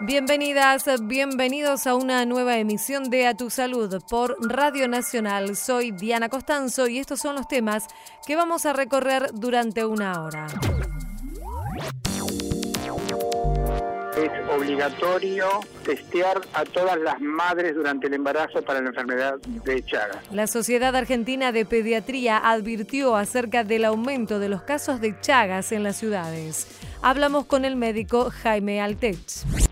Bienvenidas, bienvenidos a una nueva emisión de A Tu Salud por Radio Nacional. Soy Diana Costanzo y estos son los temas que vamos a recorrer durante una hora. Es obligatorio testear a todas las madres durante el embarazo para la enfermedad de Chagas. La Sociedad Argentina de Pediatría advirtió acerca del aumento de los casos de Chagas en las ciudades. Hablamos con el médico Jaime Altech.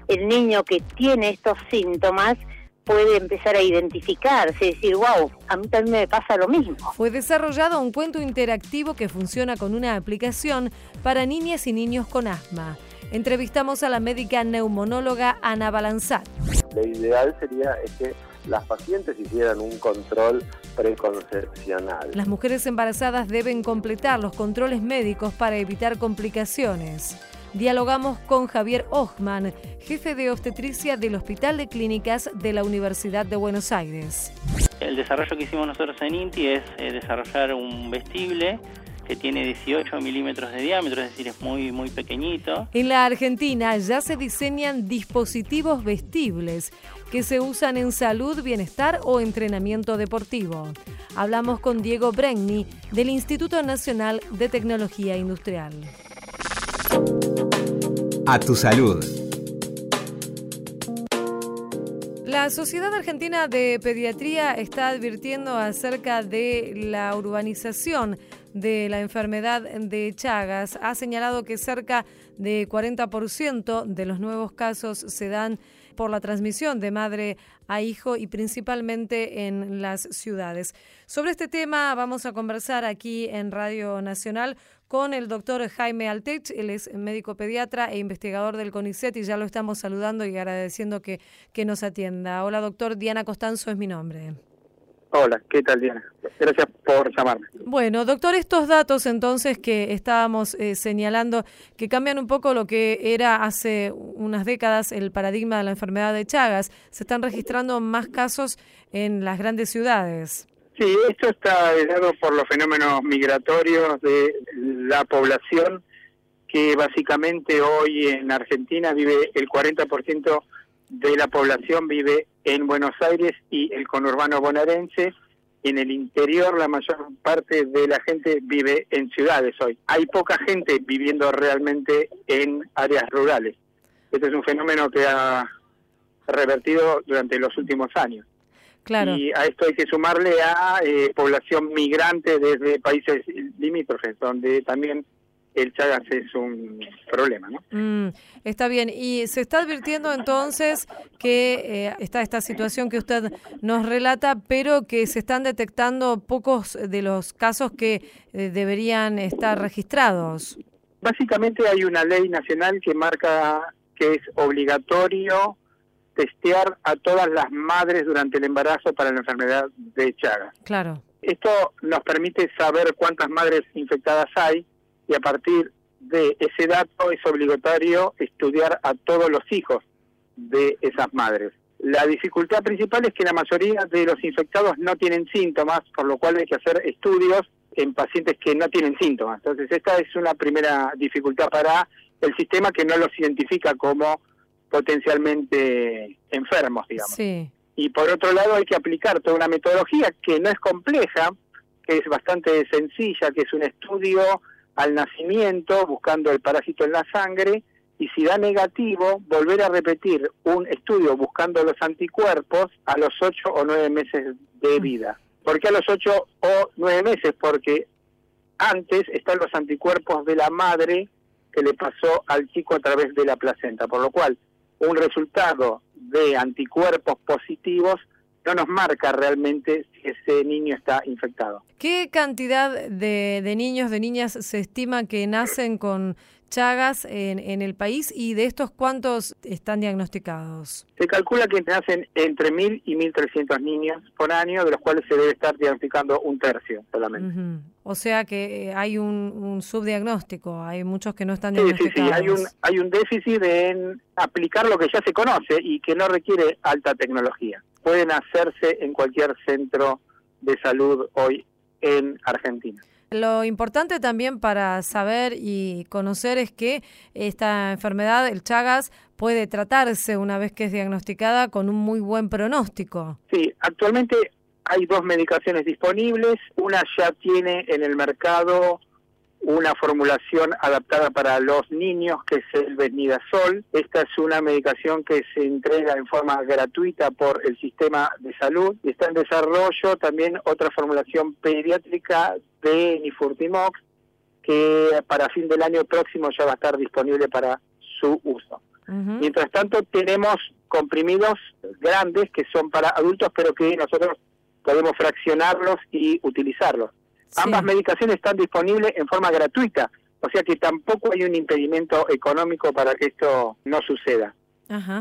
El niño que tiene estos síntomas puede empezar a identificarse, decir, wow, a mí también me pasa lo mismo. Fue desarrollado un cuento interactivo que funciona con una aplicación para niñas y niños con asma. Entrevistamos a la médica neumonóloga Ana Balanzat. Lo ideal sería que las pacientes hicieran un control preconcepcional. Las mujeres embarazadas deben completar los controles médicos para evitar complicaciones. Dialogamos con Javier Ochman, jefe de obstetricia del Hospital de Clínicas de la Universidad de Buenos Aires. El desarrollo que hicimos nosotros en INTI es eh, desarrollar un vestible que tiene 18 milímetros de diámetro, es decir, es muy, muy pequeñito. En la Argentina ya se diseñan dispositivos vestibles que se usan en salud, bienestar o entrenamiento deportivo. Hablamos con Diego Bregni del Instituto Nacional de Tecnología Industrial. A tu salud. La Sociedad Argentina de Pediatría está advirtiendo acerca de la urbanización de la enfermedad de Chagas. Ha señalado que cerca de 40% de los nuevos casos se dan por la transmisión de madre a hijo y principalmente en las ciudades. Sobre este tema vamos a conversar aquí en Radio Nacional con el doctor Jaime Altech, él es médico pediatra e investigador del CONICET y ya lo estamos saludando y agradeciendo que, que nos atienda. Hola doctor, Diana Costanzo es mi nombre. Hola, ¿qué tal Diana? Gracias por llamarme. Bueno, doctor, estos datos entonces que estábamos eh, señalando que cambian un poco lo que era hace unas décadas el paradigma de la enfermedad de Chagas. Se están registrando más casos en las grandes ciudades. Sí, esto está dado por los fenómenos migratorios de la población que básicamente hoy en Argentina vive el 40% de la población vive en Buenos Aires y el conurbano bonaerense. En el interior la mayor parte de la gente vive en ciudades hoy. Hay poca gente viviendo realmente en áreas rurales. Este es un fenómeno que ha revertido durante los últimos años. Claro. Y a esto hay que sumarle a eh, población migrante desde países limítrofes, donde también el Chagas es un problema, ¿no? Mm, está bien. Y se está advirtiendo entonces que eh, está esta situación que usted nos relata, pero que se están detectando pocos de los casos que eh, deberían estar registrados. Básicamente hay una ley nacional que marca que es obligatorio testear a todas las madres durante el embarazo para la enfermedad de Chagas. Claro. Esto nos permite saber cuántas madres infectadas hay y a partir de ese dato es obligatorio estudiar a todos los hijos de esas madres. La dificultad principal es que la mayoría de los infectados no tienen síntomas, por lo cual hay que hacer estudios en pacientes que no tienen síntomas. Entonces esta es una primera dificultad para el sistema que no los identifica como potencialmente enfermos, digamos. Sí. Y por otro lado hay que aplicar toda una metodología que no es compleja, que es bastante sencilla, que es un estudio al nacimiento buscando el parásito en la sangre y si da negativo, volver a repetir un estudio buscando los anticuerpos a los 8 o 9 meses de mm. vida. ¿Por qué a los 8 o 9 meses? Porque antes están los anticuerpos de la madre que le pasó al chico a través de la placenta, por lo cual un resultado de anticuerpos positivos no nos marca realmente si ese niño está infectado. ¿Qué cantidad de, de niños, de niñas se estima que nacen con Chagas en, en, el país y de estos cuántos están diagnosticados? Se calcula que nacen entre 1.000 y 1.300 niños por año, de los cuales se debe estar diagnosticando un tercio solamente. O sea que eh, hay un, un, subdiagnóstico, hay muchos que no están sí, diagnosticados. Sí, sí, hay un, hay un déficit en aplicar lo que ya se conoce y que no requiere alta tecnología. Pueden hacerse en cualquier centro de salud hoy en Argentina. Lo importante también para saber y conocer es que esta enfermedad, el Chagas, puede tratarse una vez que es diagnosticada con un muy buen pronóstico. Sí, actualmente hay dos medicaciones disponibles. Una ya tiene en el mercado una formulación adaptada para los niños que es el Benidazol. Esta es una medicación que se entrega en forma gratuita por el sistema de salud y está en desarrollo también otra formulación pediátrica de Nifurtimox que para fin del año próximo ya va a estar disponible para su uso. Mientras tanto tenemos comprimidos grandes que son para adultos pero que nosotros podemos fraccionarlos y utilizarlos. Ambas medicaciones están disponibles en forma gratuita, o sea que tampoco hay un impedimento económico para que esto no suceda.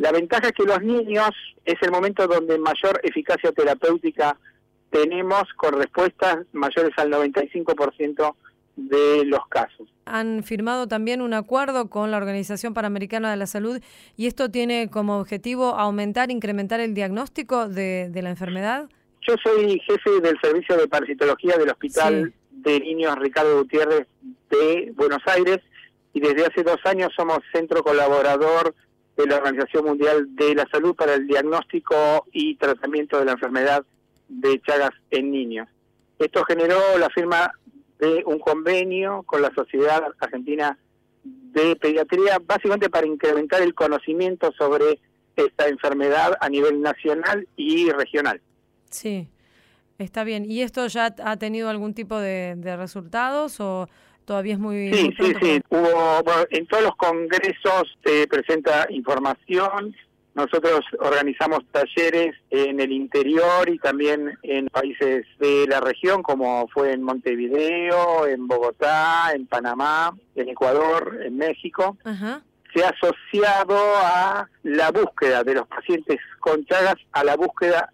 La ventaja es que los niños es el momento donde mayor eficacia terapéutica tenemos con respuestas mayores al 95% de los casos. Han firmado también un acuerdo con la Organización Panamericana de la Salud y esto tiene como objetivo aumentar, incrementar el diagnóstico de, de la enfermedad. Yo soy jefe del servicio de parasitología del Hospital de Niños Ricardo Gutiérrez de Buenos Aires y desde hace dos años somos centro colaborador de la Organización Mundial de la Salud para el diagnóstico y tratamiento de la enfermedad de Chagas en niños. Esto generó la firma de un convenio con la Sociedad Argentina de Pediatría, básicamente para incrementar el conocimiento sobre esta enfermedad a nivel nacional y regional. Sí, está bien. ¿Y esto ya ha tenido algún tipo de, resultados o todavía es muy... Sí, sí, sí. Hubo, en todos los congresos se presenta información. Nosotros organizamos talleres en el interior y también en países de la región, como fue en Montevideo, en Bogotá, en Panamá, en Ecuador, en México. se ha asociado a la búsqueda de los pacientes con Chagas a la búsqueda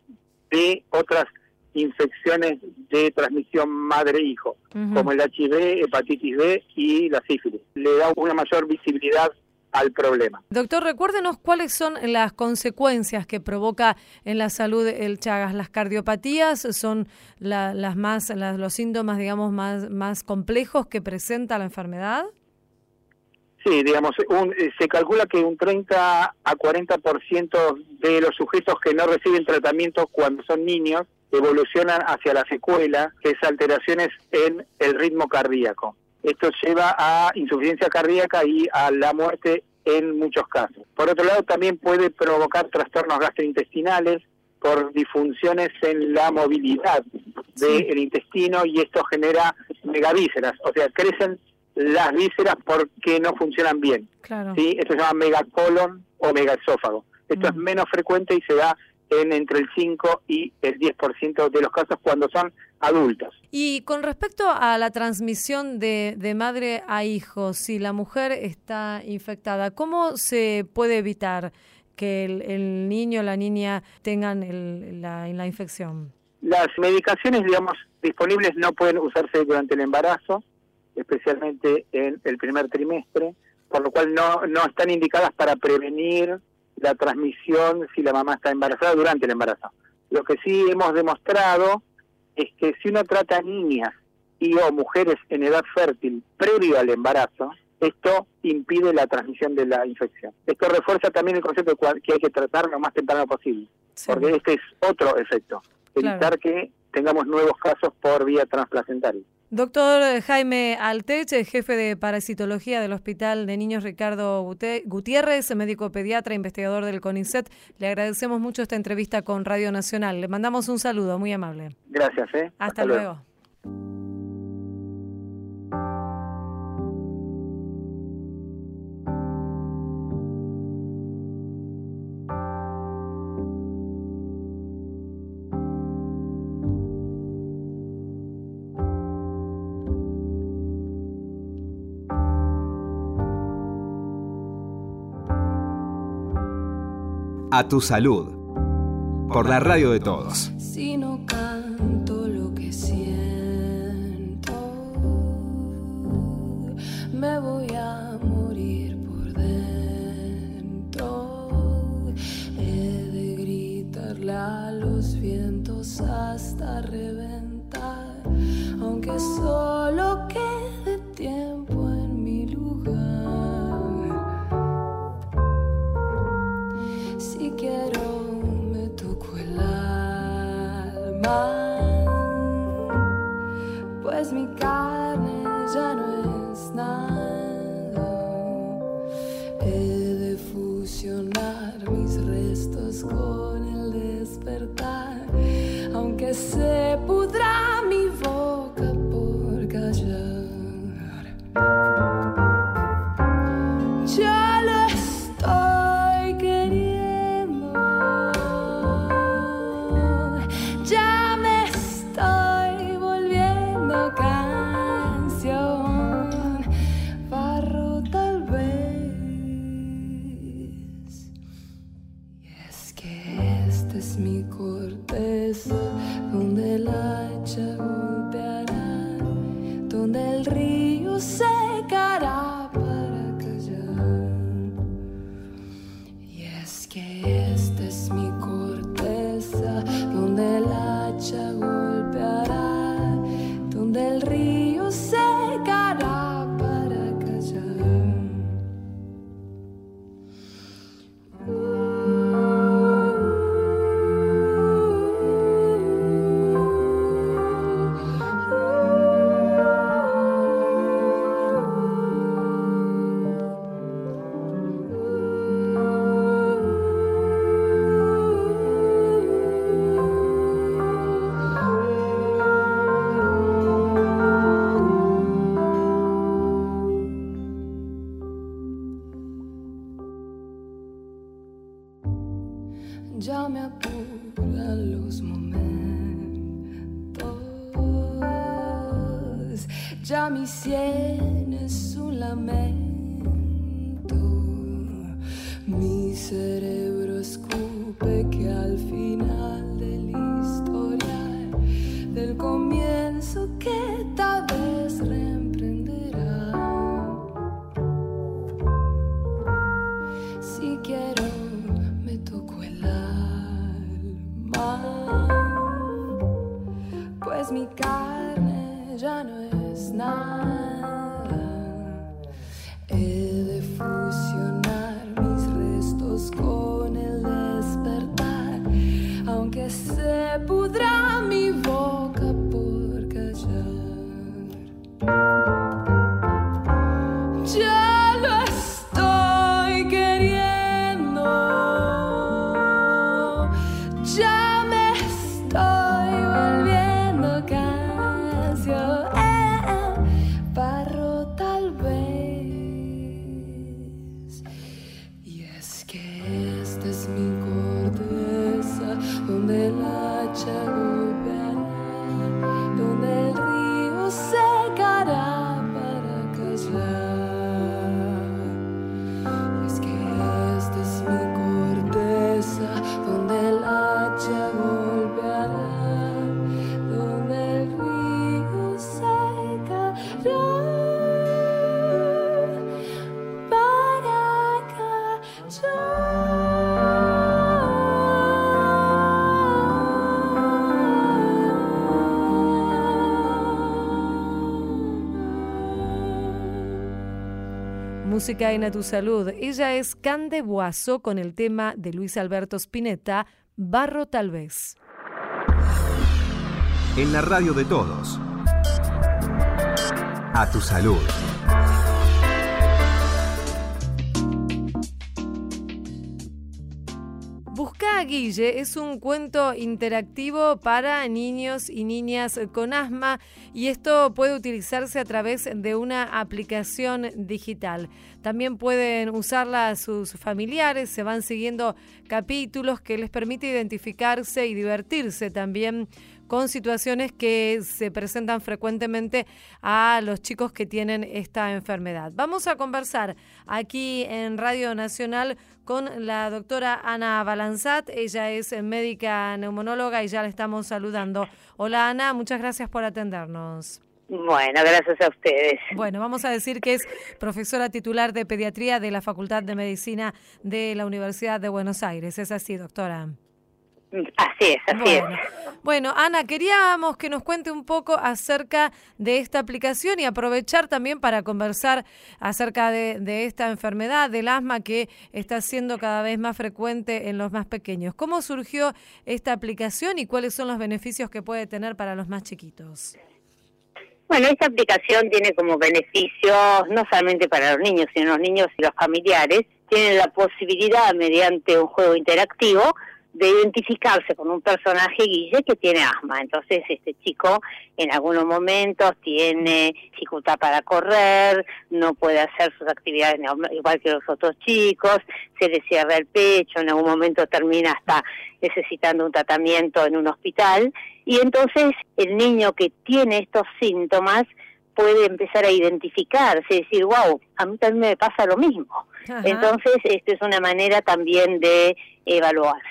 de otras infecciones de transmisión madre-hijo, como el HIV, hepatitis B y la sífilis. Le da una mayor visibilidad al problema. Doctor, recuérdenos cuáles son las consecuencias que provoca en la salud el Chagas. Las cardiopatías son las más, los síntomas, digamos, más, más complejos que presenta la enfermedad. Sí, digamos, eh, se calcula que un 30 a 40% de los sujetos que no reciben tratamiento cuando son niños evolucionan hacia la secuela, que es alteraciones en el ritmo cardíaco. Esto lleva a insuficiencia cardíaca y a la muerte en muchos casos. Por otro lado, también puede provocar trastornos gastrointestinales por disfunciones en la movilidad del intestino y esto genera megavísceras, o sea, crecen las vísceras porque no funcionan bien. ¿sí? Esto se llama megacolon o megaesófago. Esto es mm. menos frecuente y se da en entre el 5 y el 10% de los casos cuando son adultos. Y con respecto a la transmisión de, de madre a hijo, si la mujer está infectada, ¿cómo se puede evitar que el, niño o la niña tengan el, la, la infección? Las medicaciones, digamos, disponibles no pueden usarse durante el embarazo especialmente en el primer trimestre, por lo cual no, no están indicadas para prevenir la transmisión si la mamá está embarazada durante el embarazo. Lo que sí hemos demostrado es que si uno trata a niñas y o mujeres en edad fértil previo al embarazo, esto impide la transmisión de la infección. Esto refuerza también el concepto de que hay que tratar lo más temprano posible, porque este es otro efecto, evitar que tengamos nuevos casos por vía transplacentaria. Doctor Jaime Altech, jefe de parasitología del Hospital de Niños Ricardo Gutiérrez, médico pediatra, investigador del CONICET, le agradecemos mucho esta entrevista con Radio Nacional. Le mandamos un saludo muy amable. Gracias. ¿eh? Hasta, luego. A tu salud. Por la radio de todos. Si no canto lo que siento, me voy a morir por dentro. He de gritarle a los vientos hasta reventar, aunque solo Música en A Tu Salud. Ella es Cande Boazo con el tema de Luis Alberto Spinetta, Barro tal vez. En la radio de todos. A tu salud. Busca a Guille es un cuento interactivo para niños y niñas con asma y esto puede utilizarse a través de una aplicación digital. También pueden usarla sus familiares, se van siguiendo capítulos que les permite identificarse y divertirse también con situaciones que se presentan frecuentemente a los chicos que tienen esta enfermedad. Vamos a conversar aquí en Radio Nacional con la doctora Ana Balanzat. Ella es médica neumonóloga y ya la estamos saludando. Hola Ana, muchas gracias por atendernos. Bueno, gracias a ustedes. Bueno, vamos a decir que es profesora titular de pediatría de la Facultad de Medicina de la Universidad de Buenos Aires. ¿Es así, doctora? Así es, así Bueno, es. bueno, Ana, queríamos que nos cuente un poco acerca de esta aplicación y aprovechar también para conversar acerca de, de esta enfermedad del asma que está siendo cada vez más frecuente en los más pequeños. ¿Cómo surgió esta aplicación y cuáles son los beneficios que puede tener para los más chiquitos? Bueno, esta aplicación tiene como beneficios no solamente para los niños, sino los niños y los familiares. Tienen la posibilidad, mediante un juego interactivo, de identificarse con un personaje Guille que tiene asma. Entonces este chico en algunos momentos tiene dificultad para correr, no puede hacer sus actividades igual que los otros chicos, se le cierra el pecho, en algún momento termina hasta necesitando un tratamiento en un hospital. Y entonces el niño que tiene estos síntomas puede empezar a identificarse y decir, wow, a mí también me pasa lo mismo. Ajá. Entonces, esta es una manera también de evaluar.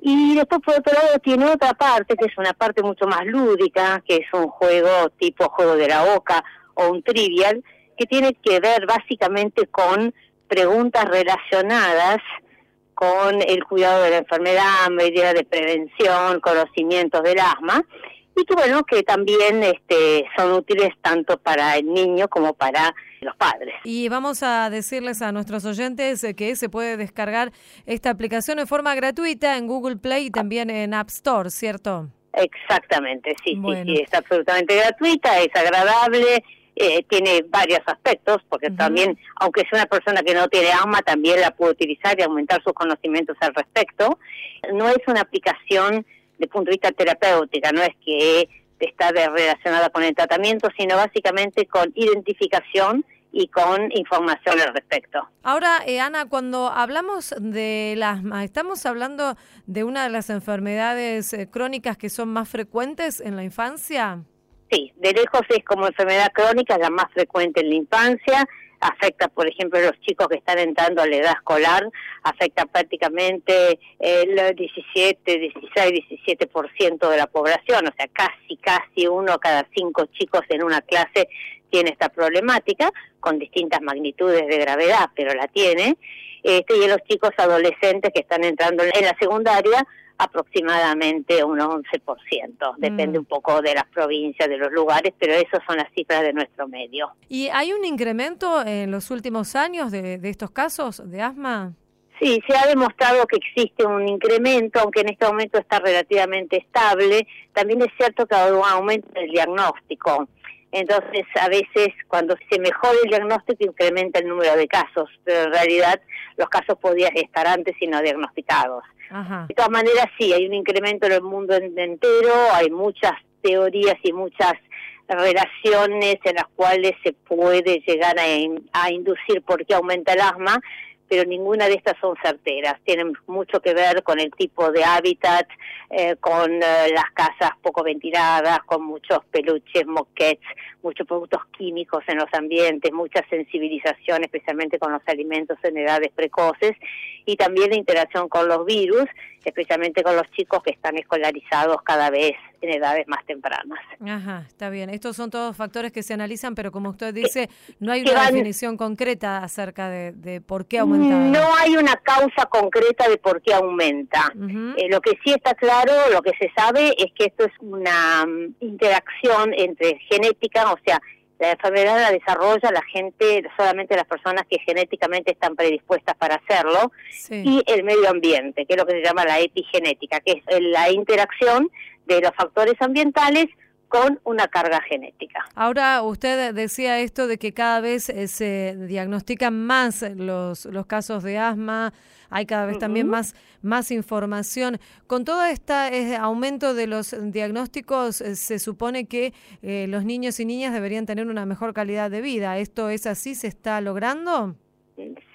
Y después, por otro lado, tiene otra parte, que es una parte mucho más lúdica, que es un juego tipo juego de la boca o un trivial, que tiene que ver básicamente con preguntas relacionadas con el cuidado de la enfermedad, medidas de prevención, conocimientos del asma, y que bueno, que también este, son útiles tanto para el niño como para los padres. Y vamos a decirles a nuestros oyentes eh, que se puede descargar esta aplicación de forma gratuita en Google Play y también en App Store, ¿cierto? Exactamente, sí, Bueno. sí, sí, es absolutamente gratuita, es agradable, eh, tiene varios aspectos, porque también, aunque sea una persona que no tiene asma, también la puede utilizar y aumentar sus conocimientos al respecto. No es una aplicación de punto de vista terapéutica, no es que está relacionada con el tratamiento, sino básicamente con identificación y con información al respecto. Ahora, eh, Ana, cuando hablamos del asma, ¿estamos hablando de una de las enfermedades eh, crónicas que son más frecuentes en la infancia? Sí, de lejos es como enfermedad crónica, la más frecuente en la infancia, afecta, por ejemplo, a los chicos que están entrando a la edad escolar, afecta prácticamente el 17, 16, 17% de la población, o sea, casi, casi uno cada cinco chicos en una clase tiene esta problemática, con distintas magnitudes de gravedad, pero la tiene. Este, y los chicos adolescentes que están entrando en la secundaria, aproximadamente un 11%. Depende Mm. un poco de las provincias, de los lugares, pero esas son las cifras de nuestro medio. ¿Y hay un incremento en los últimos años de, de estos casos de asma? Sí, se ha demostrado que existe un incremento, aunque en este momento está relativamente estable. También es cierto que hay un aumento del diagnóstico. Entonces, a veces cuando se mejora el diagnóstico incrementa el número de casos, pero en realidad los casos podían estar antes y no diagnosticados. Ajá. De todas maneras, sí, hay un incremento en el mundo en- entero, hay muchas teorías y muchas relaciones en las cuales se puede llegar a, in- a inducir por qué aumenta el asma, pero ninguna de estas son certeras. Tienen mucho que ver con el tipo de hábitat, eh, con eh, las casas poco ventiladas, con muchos peluches, moquets, muchos productos químicos en los ambientes, mucha sensibilización, especialmente con los alimentos en edades precoces, y también la interacción con los virus, especialmente con los chicos que están escolarizados cada vez en edades más tempranas. Ajá, está bien. Estos son todos factores que se analizan, pero como usted dice, no hay una van- definición concreta acerca de, de por qué aumentan. No hay una causa concreta de por qué aumenta. Eh, lo que sí está claro, lo que se sabe es que esto es una mm, interacción entre genética, o sea, la enfermedad la desarrolla la gente, solamente las personas que genéticamente están predispuestas para hacerlo, Sí. y el medio ambiente, que es lo que se llama la epigenética, que es la interacción de los factores ambientales con una carga genética. Ahora usted decía esto de que cada vez eh, se diagnostican más los, los casos de asma, hay cada vez también más, más información. Con todo este aumento de los diagnósticos, eh, se supone que eh, los niños y niñas deberían tener una mejor calidad de vida. ¿Esto es así? ¿Se está logrando?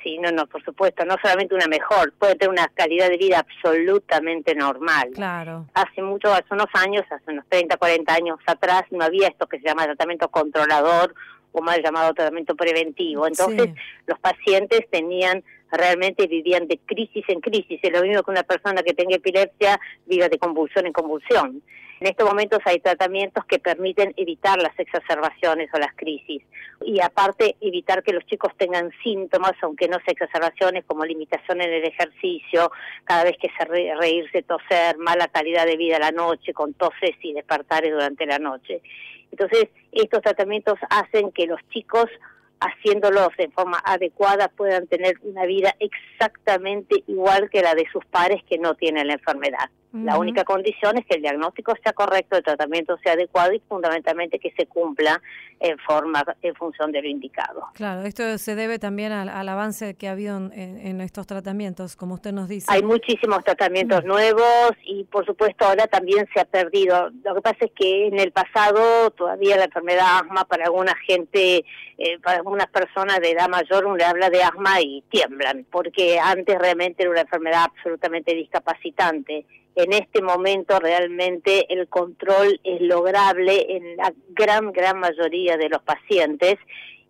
Sí, no, no, por supuesto, no solamente una mejor, puede tener una calidad de vida absolutamente normal. Claro. Hace mucho, hace unos años, hace unos 30, 40 años atrás, no había esto que se llama tratamiento controlador o mal llamado tratamiento preventivo. Entonces, Sí. los pacientes tenían, realmente vivían de crisis en crisis. Es lo mismo que una persona que tenga epilepsia viva de convulsión en convulsión. En estos momentos hay tratamientos que permiten evitar las exacerbaciones o las crisis y aparte evitar que los chicos tengan síntomas, aunque no sean exacerbaciones, como limitación en el ejercicio, cada vez que se re reírse, toser, mala calidad de vida a la noche, con toses y despertares durante la noche. Entonces, estos tratamientos hacen que los chicos haciéndolos de forma adecuada puedan tener una vida exactamente igual que la de sus pares que no tienen la enfermedad. La única condición es que el diagnóstico sea correcto, el tratamiento sea adecuado y fundamentalmente que se cumpla en forma, en función de lo indicado. Claro, esto se debe también al, avance que ha habido en, estos tratamientos, como usted nos dice. Hay muchísimos tratamientos nuevos y por supuesto ahora también se ha perdido. Lo que pasa es que en el pasado todavía la enfermedad asma para alguna gente, eh, para algunas personas de edad mayor, uno le habla de asma y tiemblan, porque antes realmente era una enfermedad absolutamente discapacitante en este momento realmente el control es lograble en la gran, gran mayoría de los pacientes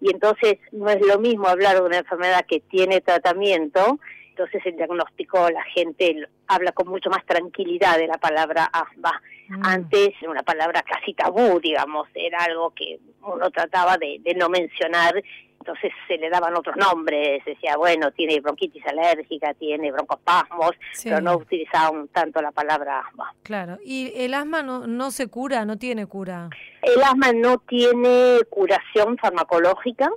y entonces no es lo mismo hablar de una enfermedad que tiene tratamiento, entonces el diagnóstico la gente habla con mucho más tranquilidad de la palabra asma. Mm. Antes era una palabra casi tabú, digamos, era algo que uno trataba de, de no mencionar entonces se le daban otros nombres, decía, bueno, tiene bronquitis alérgica, tiene broncospasmos, pero no utilizaban tanto la palabra asma. Claro, ¿y el asma no, no se cura, no tiene cura? El asma no tiene curación farmacológica,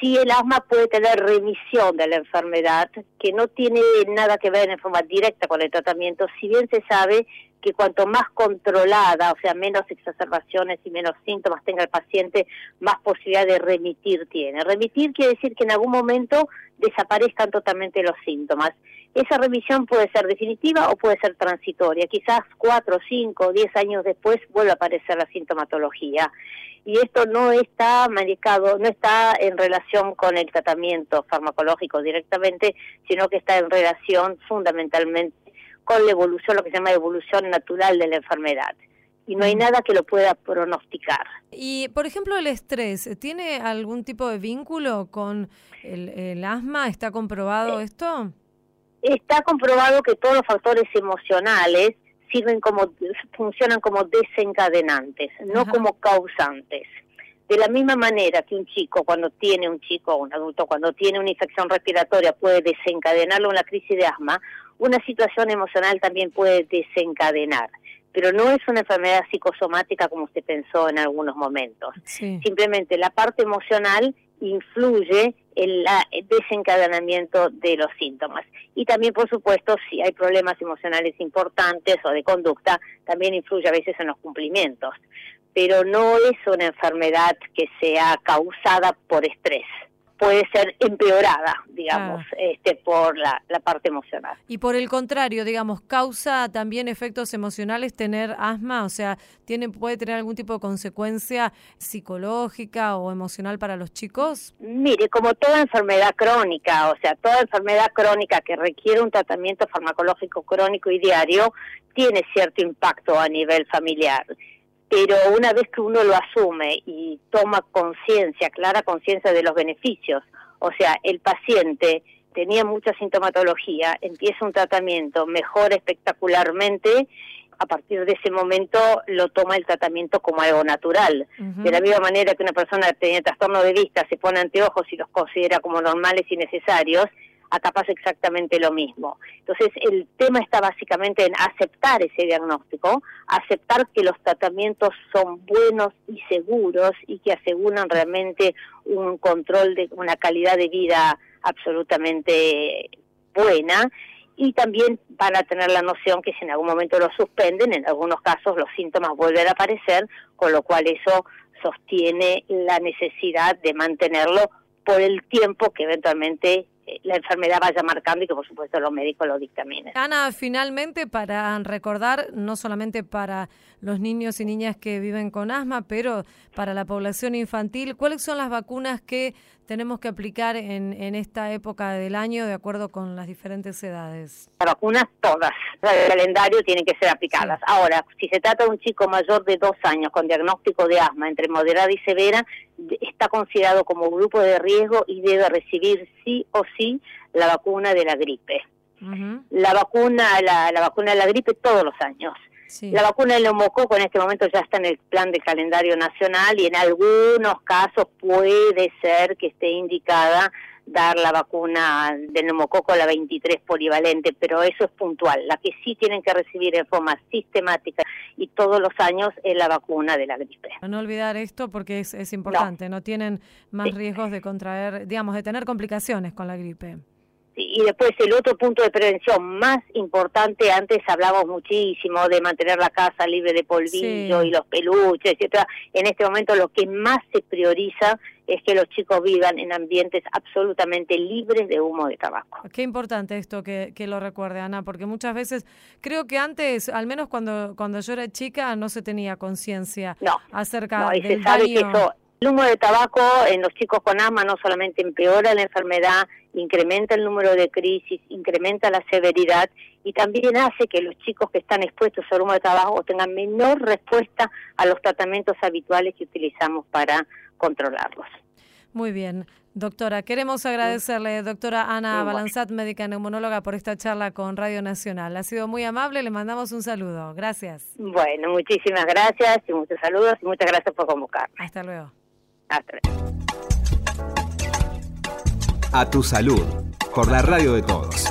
sí el asma puede tener remisión de la enfermedad, que no tiene nada que ver en forma directa con el tratamiento, si bien se sabe que cuanto más controlada, o sea, menos exacerbaciones y menos síntomas tenga el paciente, más posibilidad de remitir tiene. Remitir quiere decir que en algún momento desaparezcan totalmente los síntomas. Esa remisión puede ser definitiva o puede ser transitoria. Quizás cuatro, cinco, diez años después vuelve a aparecer la sintomatología. Y esto no está manejado, no está en relación con el tratamiento farmacológico directamente, sino que está en relación fundamentalmente con la evolución, lo que se llama evolución natural de la enfermedad. Y no hay nada que lo pueda pronosticar. Y, por ejemplo, el estrés, ¿tiene algún tipo de vínculo con el, asma? ¿Está comprobado eh, esto? Está comprobado que todos los factores emocionales sirven como, funcionan como desencadenantes, no como causantes. De la misma manera que un chico, cuando tiene un chico o un adulto, cuando tiene una infección respiratoria, puede desencadenarlo una crisis de asma, una situación emocional también puede desencadenar. Pero no es una enfermedad psicosomática como usted pensó en algunos momentos. Simplemente la parte emocional influye en el desencadenamiento de los síntomas. Y también, por supuesto, si hay problemas emocionales importantes o de conducta, también influye a veces en los cumplimientos. Pero no es una enfermedad que sea causada por estrés puede ser empeorada, digamos, este, por la, parte emocional. Y por el contrario, digamos, ¿causa también efectos emocionales tener asma? O sea, ¿tiene, ¿puede tener algún tipo de consecuencia psicológica o emocional para los chicos? Mire, como toda enfermedad crónica, o sea, toda enfermedad crónica que requiere un tratamiento farmacológico crónico y diario, tiene cierto impacto a nivel familiar pero una vez que uno lo asume y toma conciencia, clara conciencia de los beneficios, o sea, el paciente tenía mucha sintomatología, empieza un tratamiento, mejora espectacularmente, a partir de ese momento lo toma el tratamiento como algo natural. De la misma manera que una persona que tenía trastorno de vista se pone anteojos y los considera como normales y necesarios, acá pasa exactamente lo mismo. Entonces, el tema está básicamente en aceptar ese diagnóstico, aceptar que los tratamientos son buenos y seguros y que aseguran realmente un control de una calidad de vida absolutamente buena y también van a tener la noción que si en algún momento lo suspenden, en algunos casos los síntomas vuelven a aparecer, con lo cual eso sostiene la necesidad de mantenerlo por el tiempo que eventualmente la enfermedad vaya marcando y que por supuesto los médicos lo dictaminen. Ana, finalmente para recordar, no solamente para los niños y niñas que viven con asma, pero para la población infantil, ¿cuáles son las vacunas que tenemos que aplicar en, en esta época del año de acuerdo con las diferentes edades? Las vacunas todas, el calendario tienen que ser aplicadas. Ahora, si se trata de un chico mayor de dos años con diagnóstico de asma entre moderada y severa, está considerado como grupo de riesgo y debe recibir sí o sí la vacuna de la gripe. La vacuna la, la vacuna de la gripe todos los años Sí. La vacuna del neumococo en este momento ya está en el plan de calendario nacional y en algunos casos puede ser que esté indicada dar la vacuna del neumococo, la 23 polivalente, pero eso es puntual. La que sí tienen que recibir en forma sistemática y todos los años es la vacuna de la gripe. No olvidar esto porque es, es importante, no, tienen más Sí. riesgos de contraer, digamos, de tener complicaciones con la gripe. Y después el otro punto de prevención más importante, antes hablamos muchísimo de mantener la casa libre de polvillo Sí. y los peluches, etcétera. En este momento lo que más se prioriza es que los chicos vivan en ambientes absolutamente libres de humo de tabaco. Qué importante esto que, que lo recuerde, Ana, porque muchas veces creo que antes, al menos cuando, cuando yo era chica, no se tenía conciencia No, acerca no, y se sabe que eso, el humo de tabaco en los chicos con asma no solamente empeora la enfermedad, incrementa el número de crisis, incrementa la severidad y también hace que los chicos que están expuestos al humo de tabaco tengan menor respuesta a los tratamientos habituales que utilizamos para controlarlos. Muy bien. Doctora, queremos agradecerle, doctora Ana. Balanzat, médica neumonóloga, por esta charla con Radio Nacional. Ha sido muy amable, le mandamos un saludo. Gracias. Bueno, muchísimas gracias y muchos saludos y muchas gracias por convocar. Hasta luego. Hasta luego. A tu salud, por la radio de todos.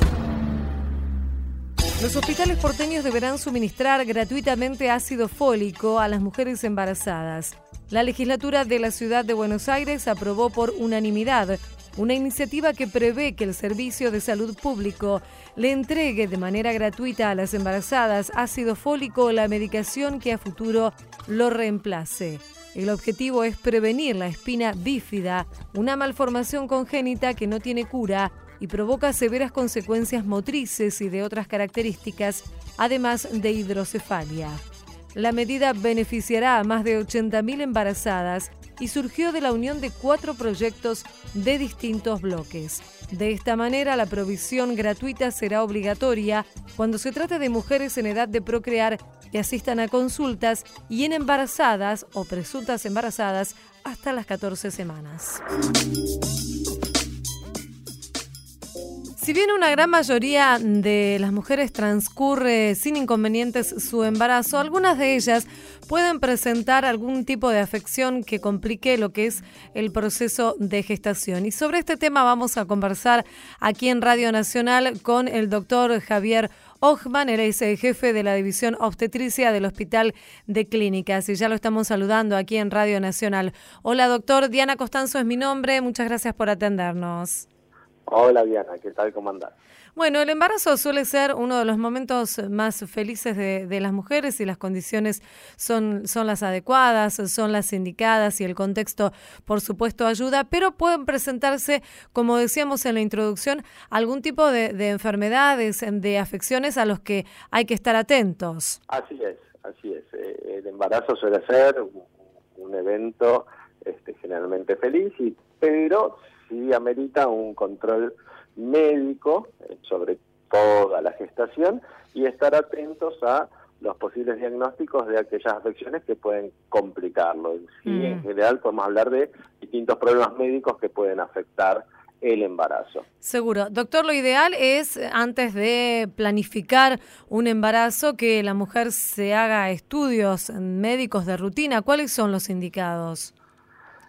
Los hospitales porteños deberán suministrar gratuitamente ácido fólico a las mujeres embarazadas. La legislatura de la ciudad de Buenos Aires aprobó por unanimidad una iniciativa que prevé que el Servicio de Salud Público le entregue de manera gratuita a las embarazadas ácido fólico o la medicación que a futuro lo reemplace. El objetivo es prevenir la espina bífida, una malformación congénita que no tiene cura y provoca severas consecuencias motrices y de otras características, además de hidrocefalia. La medida beneficiará a más de 80.000 embarazadas y surgió de la unión de cuatro proyectos de distintos bloques. De esta manera, la provisión gratuita será obligatoria cuando se trate de mujeres en edad de procrear que asistan a consultas y en embarazadas o presuntas embarazadas hasta las 14 semanas. Si bien una gran mayoría de las mujeres transcurre sin inconvenientes su embarazo, algunas de ellas pueden presentar algún tipo de afección que complique lo que es el proceso de gestación. Y sobre este tema vamos a conversar aquí en Radio Nacional con el doctor Javier Ochman, él es el jefe de la división obstetricia del Hospital de Clínicas y ya lo estamos saludando aquí en Radio Nacional. Hola doctor, Diana Costanzo es mi nombre, muchas gracias por atendernos. Hola Diana, ¿qué tal? ¿Cómo andás? Bueno, el embarazo suele ser uno de los momentos más felices de, de, las mujeres y las condiciones son, son las adecuadas, son las indicadas y el contexto, por supuesto, ayuda, pero pueden presentarse, como decíamos en la introducción, algún tipo de, de enfermedades, de afecciones a los que hay que estar atentos. Así es, así es. Eh, el embarazo suele ser un, un evento este, generalmente feliz, y, pero sí amerita un control médico sobre toda la gestación y estar atentos a los posibles diagnósticos de aquellas afecciones que pueden complicarlo. Sí, mm. En general podemos hablar de distintos problemas médicos que pueden afectar el embarazo. Seguro. Doctor, lo ideal es, antes de planificar un embarazo, que la mujer se haga estudios médicos de rutina. ¿Cuáles son los indicados?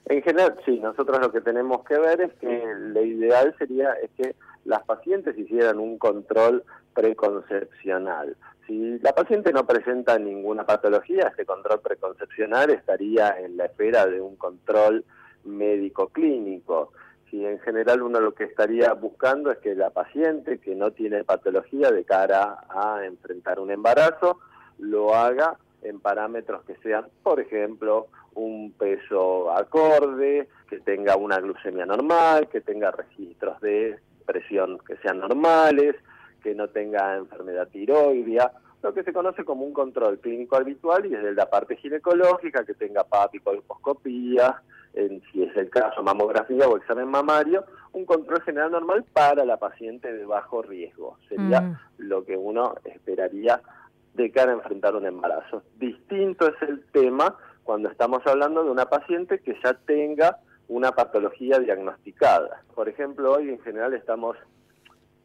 En general, sí, nosotros lo que tenemos que ver es que lo ideal sería es que las pacientes hicieran un control preconcepcional. Si la paciente no presenta ninguna patología, este control preconcepcional estaría en la espera de un control médico clínico. Si en general uno lo que estaría buscando es que la paciente que no tiene patología de cara a enfrentar un embarazo, lo haga en parámetros que sean, por ejemplo, un peso acorde, que tenga una glucemia normal, que tenga registros de presión que sean normales, que no tenga enfermedad tiroidea, lo que se conoce como un control clínico habitual y desde la parte ginecológica, que tenga PAP y colposcopía, en, si es el caso, mamografía o examen mamario, un control general normal para la paciente de bajo riesgo. Sería mm. lo que uno esperaría de cara a enfrentar un embarazo. Distinto es el tema cuando estamos hablando de una paciente que ya tenga una patología diagnosticada. Por ejemplo, hoy en general estamos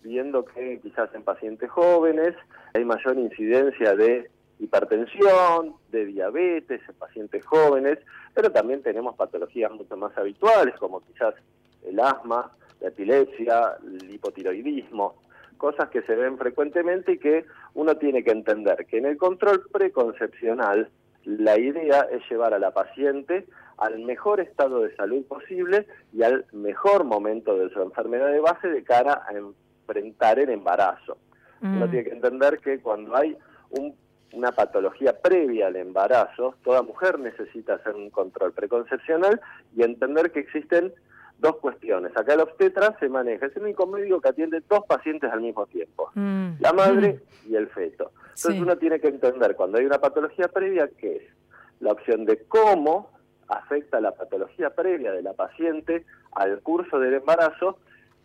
viendo que quizás en pacientes jóvenes hay mayor incidencia de hipertensión, de diabetes en pacientes jóvenes, pero también tenemos patologías mucho más habituales como quizás el asma, la epilepsia, el hipotiroidismo, cosas que se ven frecuentemente y que uno tiene que entender que en el control preconcepcional la idea es llevar a la paciente al mejor estado de salud posible y al mejor momento de su enfermedad de base de cara a enfrentar el embarazo. Uno mm. tiene que entender que cuando hay una patología previa al embarazo, toda mujer necesita hacer un control preconcepcional y entender que existen dos cuestiones. Acá el obstetra se maneja, es el único médico que atiende dos pacientes al mismo tiempo, mm. la madre y el feto. Entonces uno tiene que entender cuando hay una patología previa qué es la opción de cómo afecta la patología previa de la paciente al curso del embarazo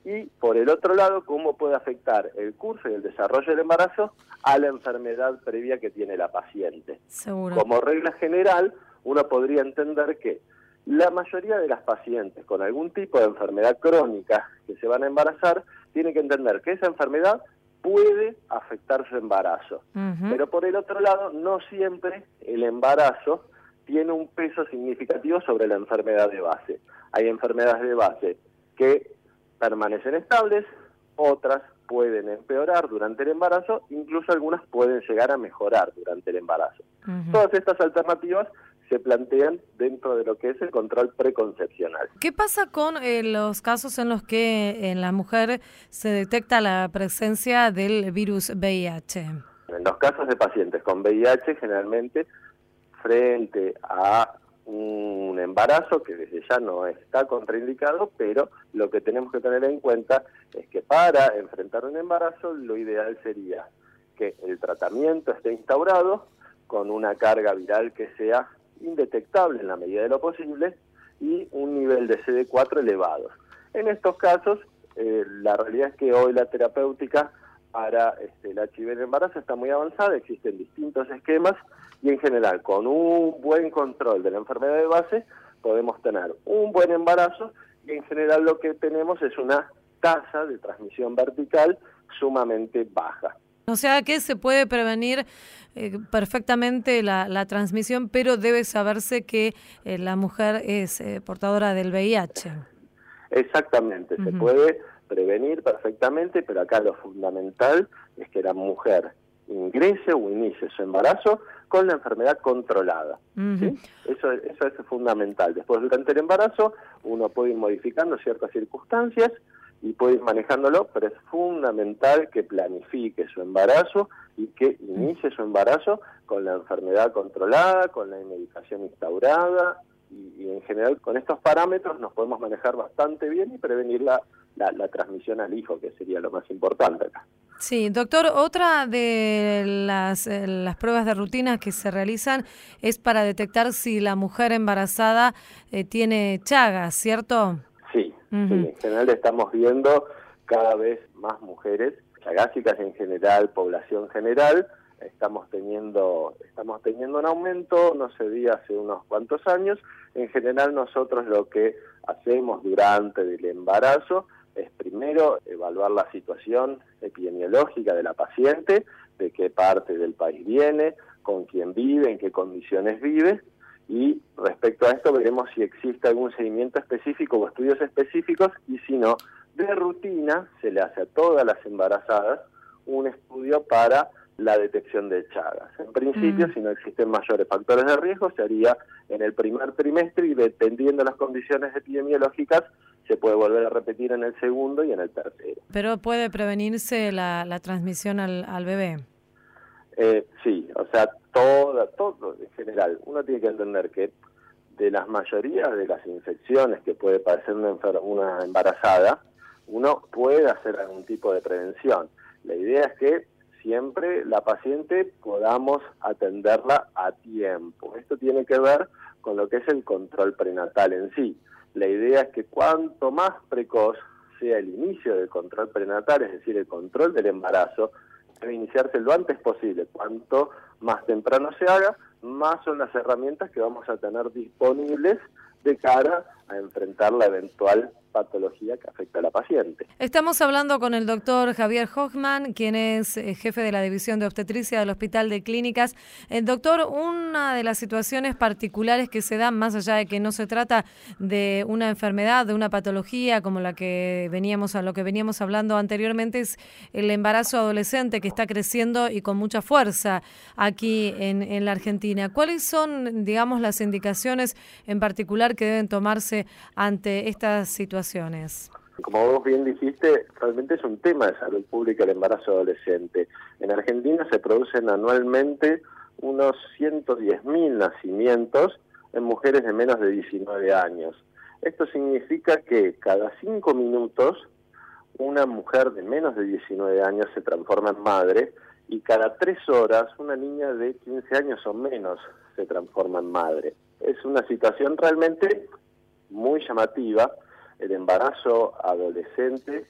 y por el otro lado cómo puede afectar el curso y el desarrollo del embarazo a la enfermedad previa que tiene la paciente. Como regla general, uno podría entender que la mayoría de las pacientes con algún tipo de enfermedad crónica que se van a embarazar tienen que entender que esa enfermedad puede afectar su embarazo. Pero por el otro lado, no siempre el embarazo tiene un peso significativo sobre la enfermedad de base. Hay enfermedades de base que permanecen estables, otras pueden empeorar durante el embarazo, incluso algunas pueden llegar a mejorar durante el embarazo. Todas estas alternativas se plantean dentro de lo que es el control preconcepcional. ¿Qué pasa con eh, los casos en los que en la mujer se detecta la presencia del virus VIH? En los casos de pacientes con VIH, generalmente frente a un embarazo que desde ya no está contraindicado, pero lo que tenemos que tener en cuenta es que para enfrentar un embarazo lo ideal sería que el tratamiento esté instaurado con una carga viral que sea indetectable en la medida de lo posible y un nivel de CD4 elevado. En estos casos, eh, la realidad es que hoy la terapéutica para este, el HIV en embarazo está muy avanzada, existen distintos esquemas y en general con un buen control de la enfermedad de base podemos tener un buen embarazo y en general lo que tenemos es una tasa de transmisión vertical sumamente baja. O sea que se puede prevenir eh, perfectamente la, transmisión, pero debe saberse que eh, la mujer es eh, portadora del VIH. Exactamente, se puede prevenir perfectamente, pero acá lo fundamental es que la mujer ingrese o inicie su embarazo con la enfermedad controlada. eso, eso es fundamental. Después, durante el embarazo, uno puede ir modificando ciertas circunstancias y puede ir manejándolo, pero es fundamental que planifique su embarazo y que inicie su embarazo con la enfermedad controlada, con la medicación instaurada y, en general con estos parámetros nos podemos manejar bastante bien y prevenir la, la, transmisión al hijo, que sería lo más importante acá. Sí, doctor, otra de las, eh, las pruebas de rutina que se realizan es para detectar si la mujer embarazada eh, tiene chagas, ¿cierto? En general estamos viendo cada vez más mujeres chagásicas en general, población general, estamos teniendo estamos teniendo un aumento, no se di hace unos cuantos años. En general nosotros lo que hacemos durante el embarazo es primero evaluar la situación epidemiológica de la paciente, de qué parte del país viene, con quién vive, en qué condiciones vive, y respecto a esto veremos si existe algún seguimiento específico o estudios específicos y si no, de rutina se le hace a todas las embarazadas un estudio para la detección de Chagas. En principio, mm. si no existen mayores factores de riesgo, se haría en el primer trimestre y dependiendo de las condiciones epidemiológicas, se puede volver a repetir en el segundo y en el tercero. Pero puede prevenirse la, la transmisión al, al bebé. Eh, sí, o sea, general. Uno tiene que entender que de las mayorías de las infecciones que puede padecer una, una embarazada, uno puede hacer algún tipo de prevención. La idea es que siempre la paciente podamos atenderla a tiempo. Esto tiene que ver con lo que es el control prenatal en sí. La idea es que cuanto más precoz sea el inicio del control prenatal, es decir, el control del embarazo, debe iniciarse lo antes posible. Cuanto más temprano se haga, más son las herramientas que vamos a tener disponibles de cara a enfrentar la eventual patología que afecta a la paciente. Estamos hablando con el doctor Javier Hochman, quien es eh, jefe de la División de Obstetricia del Hospital de Clínicas. El doctor, una de las situaciones particulares que se dan, más allá de que no se trata de una enfermedad, de una patología como la que veníamos a lo que veníamos hablando anteriormente, es el embarazo adolescente que está creciendo y con mucha fuerza aquí en la Argentina. ¿Cuáles son, digamos, las indicaciones en particular que deben tomarse ante estas situaciones? Como vos bien dijiste, realmente es un tema de salud pública el embarazo adolescente. En Argentina se producen anualmente unos 110.000 nacimientos en mujeres de menos de 19 años. Esto significa que cada cinco minutos una mujer de menos de 19 años se transforma en madre y cada tres horas una niña de 15 años o menos se transforma en madre. Es una situación realmente muy llamativa el embarazo adolescente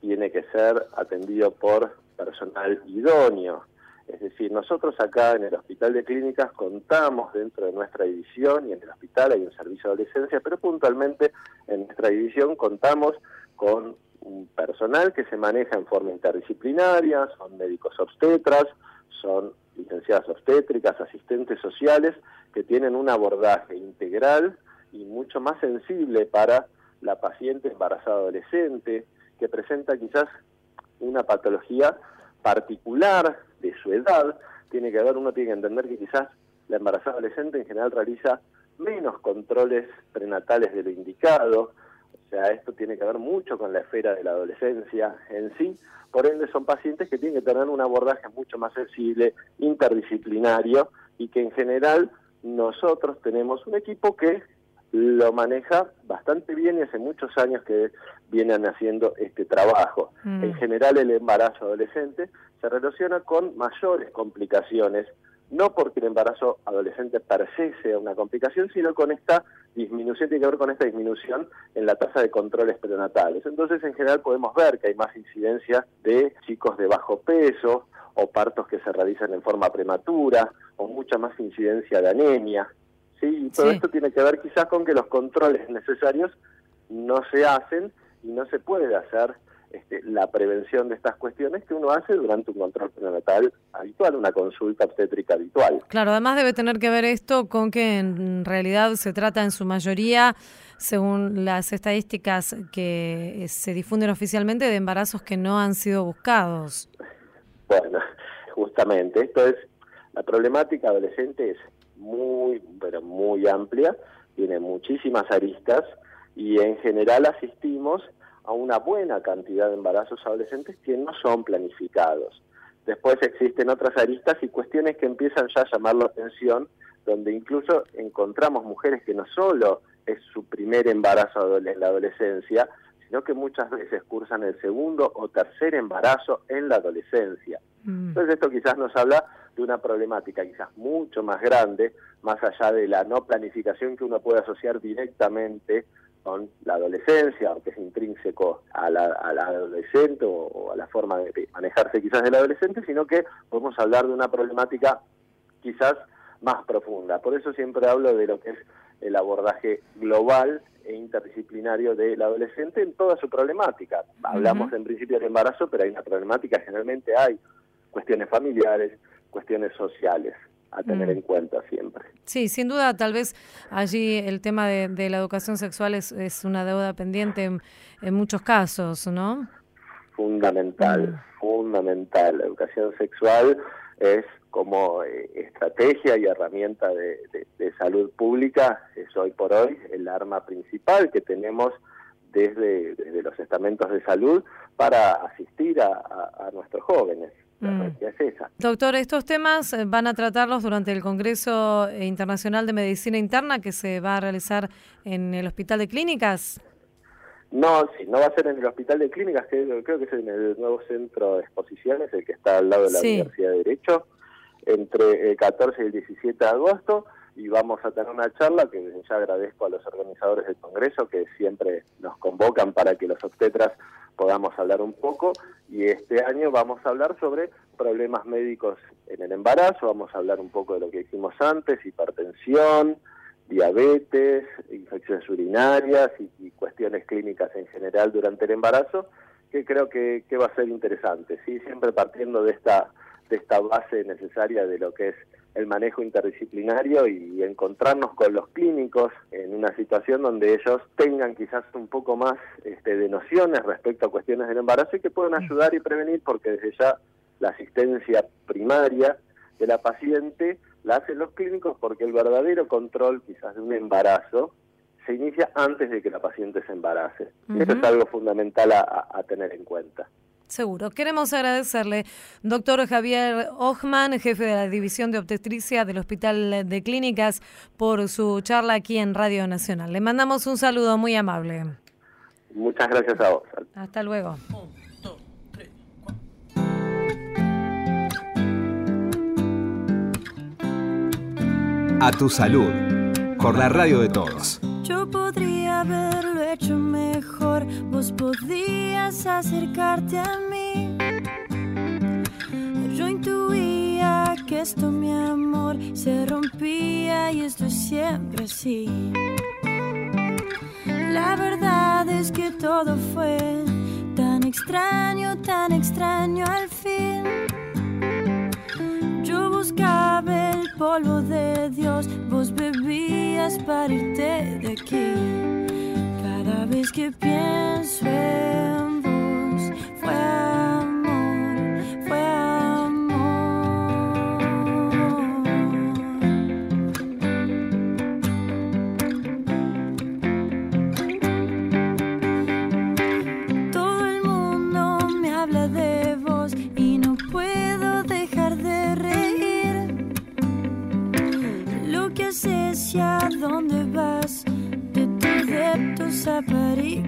tiene que ser atendido por personal idóneo. Es decir, nosotros acá en el Hospital de Clínicas contamos dentro de nuestra división y en el hospital hay un servicio de adolescencia, pero puntualmente en nuestra división contamos con un personal que se maneja en forma interdisciplinaria, son médicos obstetras, son licenciadas obstétricas, asistentes sociales, que tienen un abordaje integral y mucho más sensible para la paciente embarazada adolescente, que presenta quizás una patología particular de su edad, tiene que ver, uno tiene que entender que quizás la embarazada adolescente en general realiza menos controles prenatales de lo indicado, o sea, esto tiene que ver mucho con la esfera de la adolescencia en sí, por ende son pacientes que tienen que tener un abordaje mucho más sensible, interdisciplinario, y que en general nosotros tenemos un equipo que lo maneja bastante bien y hace muchos años que vienen haciendo este trabajo. Mm. En general el embarazo adolescente se relaciona con mayores complicaciones, no porque el embarazo adolescente per se sea una complicación, sino con esta disminución, tiene que ver con esta disminución en la tasa de controles prenatales. Entonces en general podemos ver que hay más incidencia de chicos de bajo peso o partos que se realizan en forma prematura o mucha más incidencia de anemia ¿sí? Y todo esto tiene que ver quizás con que los controles necesarios no se hacen y no se puede hacer este, la prevención de estas cuestiones que uno hace durante un control prenatal habitual, una consulta obstétrica habitual. Claro, además debe tener que ver esto con que en realidad se trata en su mayoría, según las estadísticas que se difunden oficialmente, de embarazos que no han sido buscados. Bueno, justamente, esto es, la problemática adolescente es muy, pero muy amplia, tiene muchísimas aristas y en general asistimos a una buena cantidad de embarazos adolescentes que no son planificados. Después existen otras aristas y cuestiones que empiezan ya a llamar la atención, donde incluso encontramos mujeres que no solo es su primer embarazo en la adolescencia, sino que muchas veces cursan el segundo o tercer embarazo en la adolescencia. Mm. Entonces esto quizás nos habla de una problemática quizás mucho más grande, más allá de la no planificación que uno puede asociar directamente con la adolescencia, aunque es intrínseco a la, adolescente o, a la forma de manejarse quizás del adolescente, sino que podemos hablar de una problemática quizás más profunda. Por eso siempre hablo de lo que es el abordaje global e interdisciplinario del adolescente en toda su problemática. Hablamos en principio del embarazo, pero hay una problemática, generalmente hay cuestiones familiares, cuestiones sociales a tener mm. en cuenta siempre. Sí, sin duda, tal vez allí el tema de, la educación sexual es, una deuda pendiente en, muchos casos, ¿no? Fundamental, mm. fundamental. La educación sexual es como eh, estrategia y herramienta de, salud pública, es hoy por hoy el arma principal que tenemos desde, los estamentos de salud para asistir a nuestros jóvenes. Mm. Doctor, estos temas eh, van a tratarlos durante el Congreso Internacional de Medicina Interna que se va a realizar en el Hospital de Clínicas. No, sí, no va a ser en el Hospital de Clínicas, creo, que es en el nuevo centro de exposiciones, el que está al lado de la Universidad de Derecho, entre el 14 y el 17 de agosto, y vamos a tener una charla que ya agradezco a los organizadores del Congreso que siempre nos convocan para que los obstetras podamos hablar un poco y este año vamos a hablar sobre problemas médicos en el embarazo, vamos a hablar un poco de lo que hicimos antes, hipertensión, diabetes, infecciones urinarias y, cuestiones clínicas en general durante el embarazo, que creo que, va a ser interesante, ¿sí? siempre partiendo de esta, de esta base necesaria de lo que es el manejo interdisciplinario y encontrarnos con los clínicos en una situación donde ellos tengan quizás un poco más este, de nociones respecto a cuestiones del embarazo y que puedan ayudar y prevenir porque desde ya la asistencia primaria de la paciente la hacen los clínicos porque el verdadero control quizás de un embarazo se inicia antes de que la paciente se embarace. Eso es algo fundamental a tener en cuenta. Seguro. Queremos agradecerle, doctor Javier Ochman, jefe de la División de Obstetricia del Hospital de Clínicas, por su charla aquí en Radio Nacional. Le mandamos un saludo muy amable. Muchas gracias a vos. Hasta luego. A tu salud, por la radio de todos. Yo podría haberlo hecho mejor, vos podías acercarte a mí. Yo intuía que esto, mi amor, se rompía y esto es siempre así. La verdad es que todo fue tan extraño, tan extraño al fin. Yo buscaba el polvo de Dios, vos bebías para irte de aquí. Que pienso en vos, fue somebody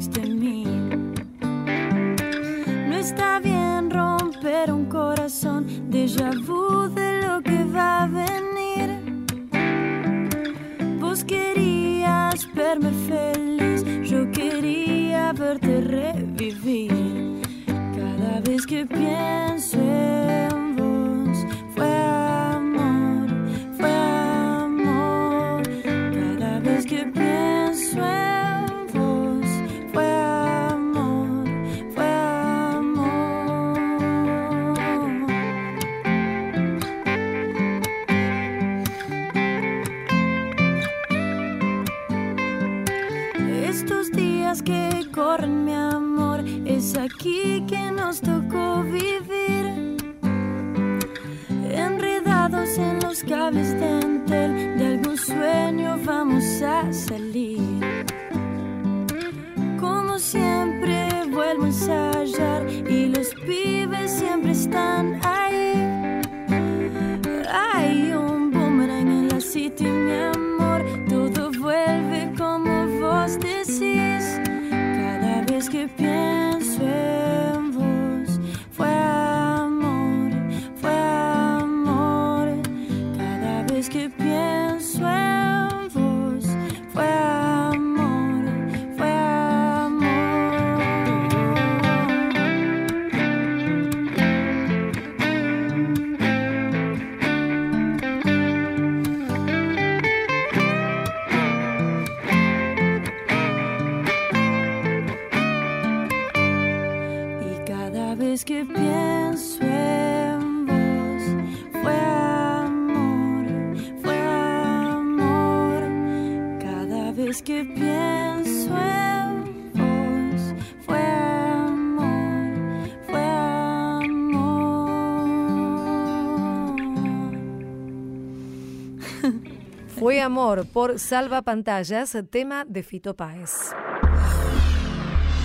Fue Amor por Salva Pantallas, tema de Fito Páez.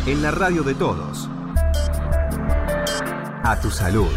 En la radio de todos. A tu salud.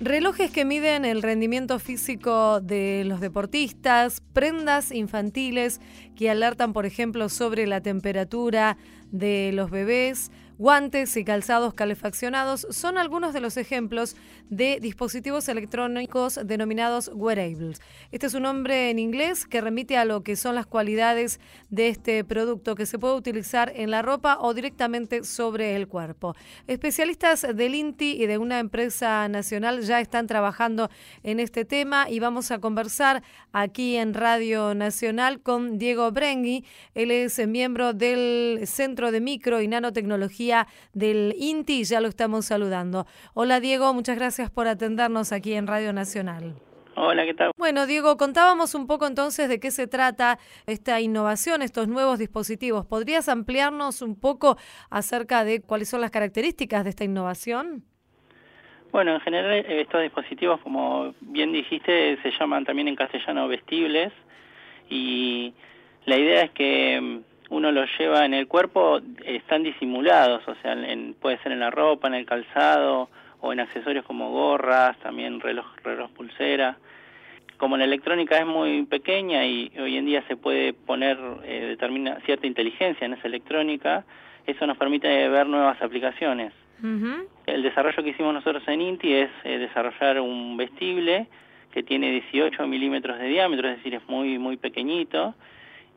Relojes que miden el rendimiento físico de los deportistas, prendas infantiles que alertan, por ejemplo, sobre la temperatura de los bebés, guantes y calzados calefaccionados son algunos de los ejemplos de dispositivos electrónicos denominados wearables. Este es un nombre en inglés que remite a lo que son las cualidades de este producto que se puede utilizar en la ropa o directamente sobre el cuerpo. Especialistas del INTI y de una empresa nacional ya están trabajando en este tema y vamos a conversar aquí en Radio Nacional con Diego Brengui. Él es miembro del Centro de Micro y Nanotecnología del INTI. Ya lo estamos saludando. Hola Diego, muchas gracias por atendernos aquí en Radio Nacional. Hola, ¿qué tal? Bueno, Diego, contábamos un poco entonces de qué se trata esta innovación, estos nuevos dispositivos. ¿Podrías ampliarnos un poco acerca de cuáles son las características de esta innovación? Bueno, en general eh, estos dispositivos, como bien dijiste, se llaman también en castellano vestibles y la idea es que mm, uno los lleva en el cuerpo, están disimulados, o sea, puede ser en la ropa, en el calzado o en accesorios como gorras, también reloj, reloj pulsera. Como la electrónica es muy pequeña y hoy en día se puede poner eh, determina cierta inteligencia en esa electrónica, eso nos permite ver nuevas aplicaciones. El desarrollo que hicimos nosotros en INTI es eh, desarrollar un vestible que tiene 18 milímetros de diámetro, es decir, es muy, muy pequeñito,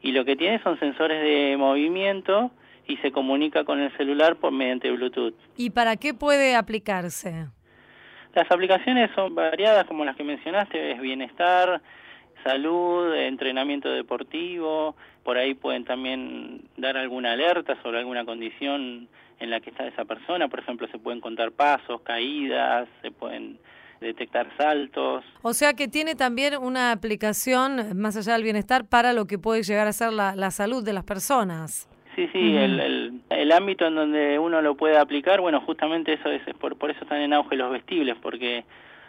y lo que tiene son sensores de movimiento y se comunica con el celular por mediante Bluetooth. ¿Y para qué puede aplicarse? Las aplicaciones son variadas, como las que mencionaste, es bienestar, salud, entrenamiento deportivo, por ahí pueden también dar alguna alerta sobre alguna condición en la que está esa persona, por ejemplo, se pueden contar pasos, caídas, se pueden detectar saltos. O sea que tiene también una aplicación, más allá del bienestar, para lo que puede llegar a ser la, la salud de las personas. Sí, sí, el, el, el, ámbito en donde uno lo puede aplicar, bueno, justamente eso es, por, por eso están en auge los vestibles, porque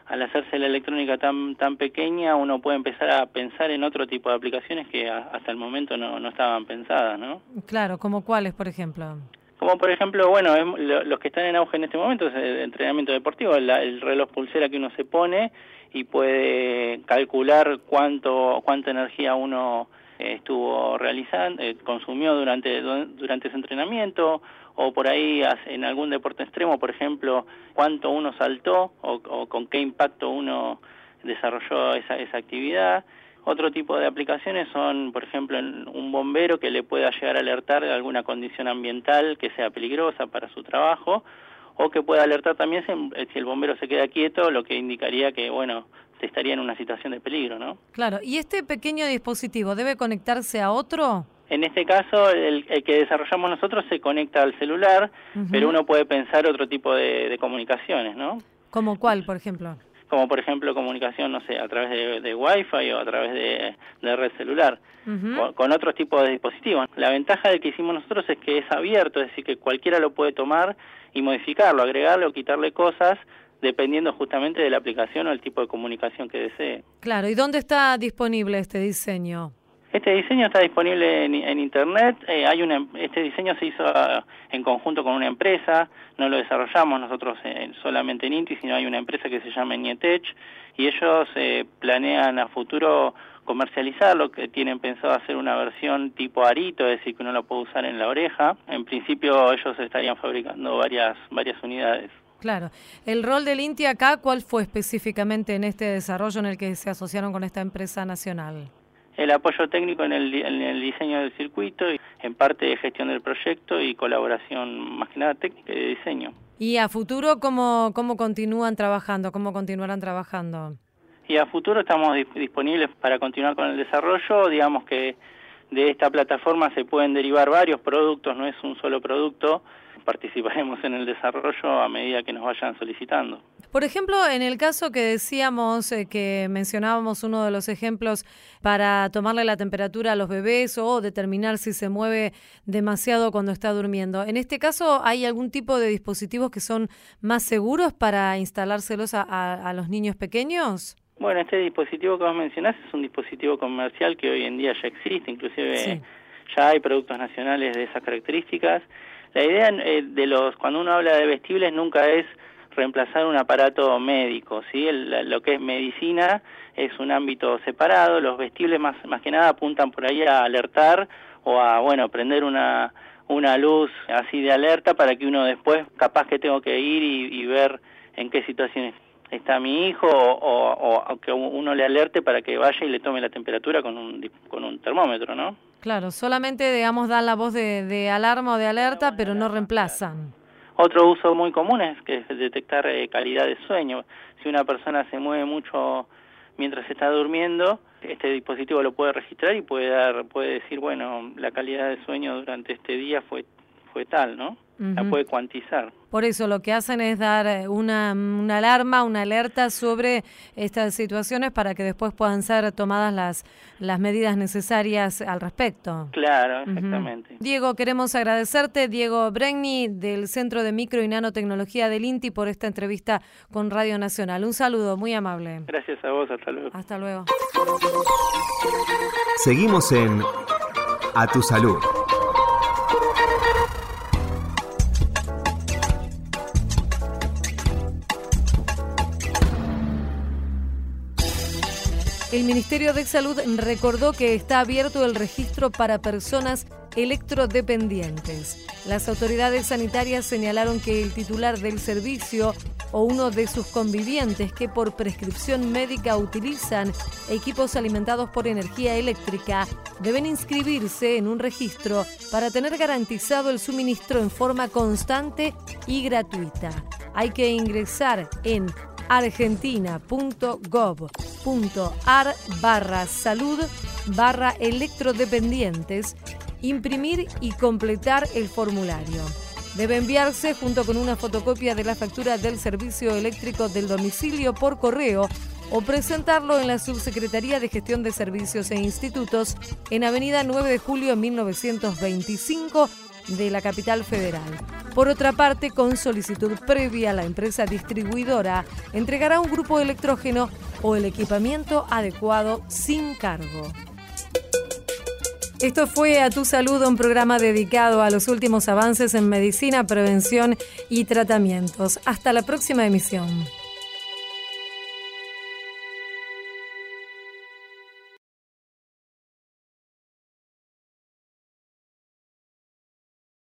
al hacerse la electrónica tan tan pequeña, uno puede empezar a pensar en otro tipo de aplicaciones que hasta el momento no, no estaban pensadas, ¿no? Claro, como cuáles, por ejemplo. Como por ejemplo, bueno, los que están en auge en este momento es el entrenamiento deportivo, el, reloj pulsera que uno se pone y puede calcular cuánto cuánta energía uno estuvo realizando, eh, consumió durante durante ese entrenamiento o por ahí en algún deporte extremo, por ejemplo, cuánto uno saltó o, o con qué impacto uno desarrolló esa, esa actividad otro tipo de aplicaciones son, por ejemplo, un bombero que le pueda llegar a alertar de alguna condición ambiental que sea peligrosa para su trabajo o que pueda alertar también si el bombero se queda quieto, lo que indicaría que, bueno, se estaría en una situación de peligro, ¿no? Claro, ¿y este pequeño dispositivo debe conectarse a otro? En este caso, el, que desarrollamos nosotros se conecta al celular, pero uno puede pensar otro tipo de, de comunicaciones, ¿no? ¿Como cuál, por ejemplo? Como por ejemplo comunicación, no sé, a través de, de Wi-Fi o a través de, de red celular, con, otros tipos de dispositivos. La ventaja del que hicimos nosotros es que es abierto, es decir, que cualquiera lo puede tomar y modificarlo, agregarle o quitarle cosas dependiendo justamente de la aplicación o el tipo de comunicación que desee. Claro, ¿y dónde está disponible este diseño? Este diseño está disponible en, internet. Eh, hay una, este diseño se hizo ah, en conjunto con una empresa. No lo desarrollamos nosotros eh, solamente en Inti, sino hay una empresa que se llama Nietech y ellos eh, planean a futuro comercializarlo, que tienen pensado hacer una versión tipo arito, es decir, que uno lo puede usar en la oreja. En principio ellos estarían fabricando varias varias unidades. Claro. ¿El rol del INTI acá cuál fue específicamente en este desarrollo en el que se asociaron con esta empresa nacional? El apoyo técnico en el, en el diseño del circuito, y en parte de gestión del proyecto y colaboración más que nada técnica y de diseño. ¿Y a futuro cómo, cómo continúan trabajando? ¿Cómo continuarán trabajando? Y a futuro estamos disponibles para continuar con el desarrollo. Digamos que de esta plataforma se pueden derivar varios productos, no es un solo producto. Participaremos en el desarrollo a medida que nos vayan solicitando. Por ejemplo, en el caso que decíamos, eh, que mencionábamos uno de los ejemplos para tomarle la temperatura a los bebés o determinar si se mueve demasiado cuando está durmiendo, en este caso, ¿hay algún tipo de dispositivos que son más seguros para instalárselos a, los niños pequeños? Bueno, este dispositivo que vos mencionás es un dispositivo comercial que hoy en día ya existe, inclusive ya hay productos nacionales de esas características. La idea eh, de los, cuando uno habla de vestibles nunca es reemplazar un aparato médico, ¿sí? lo que es medicina es un ámbito separado, los vestibles más, más que nada apuntan por ahí a alertar o a, bueno, prender una, una luz así de alerta para que uno después capaz que tengo que ir y, ver en qué situación está mi hijo o, o, que uno le alerte para que vaya y le tome la temperatura con un, con un termómetro, ¿no? Claro, solamente, digamos, dan la voz de, de alarma o de alerta, pero no reemplazan. Otro uso muy común es que es detectar eh, calidad de sueño. Si una persona se mueve mucho mientras está durmiendo, este dispositivo lo puede registrar y puede dar, puede decir, bueno, la calidad de sueño durante este día fue fue tal, ¿no? La puede cuantizar. Por eso lo que hacen es dar eh, una, una, alarma, una alerta sobre estas situaciones para que después puedan ser tomadas las, las medidas necesarias al respecto. Claro, exactamente. Diego, queremos agradecerte, Diego Bregni, del Centro de Micro y Nanotecnología del INTI, por esta entrevista con Radio Nacional. Un saludo, muy amable. Gracias a vos, hasta luego. Hasta luego. Seguimos en A Tu Salud. El Ministerio de Salud recordó que está abierto el registro para personas electrodependientes. Las autoridades sanitarias señalaron que el titular del servicio o uno de sus convivientes que por prescripción médica utilizan equipos alimentados por energía eléctrica deben inscribirse en un registro para tener garantizado el suministro en forma constante y gratuita. Hay que ingresar en argentina.gov.ar barra salud barra electrodependientes, imprimir y completar el formulario. Debe enviarse junto con una fotocopia de la factura del servicio eléctrico del domicilio por correo o presentarlo en la Subsecretaría de Gestión de Servicios e Institutos en Avenida 9 de Julio 1925 de la capital federal. Por otra parte, con solicitud previa, la empresa distribuidora entregará un grupo de electrógeno o el equipamiento adecuado sin cargo. Esto fue A Tu Salud, un programa dedicado a los últimos avances en medicina, prevención y tratamientos. Hasta la próxima emisión.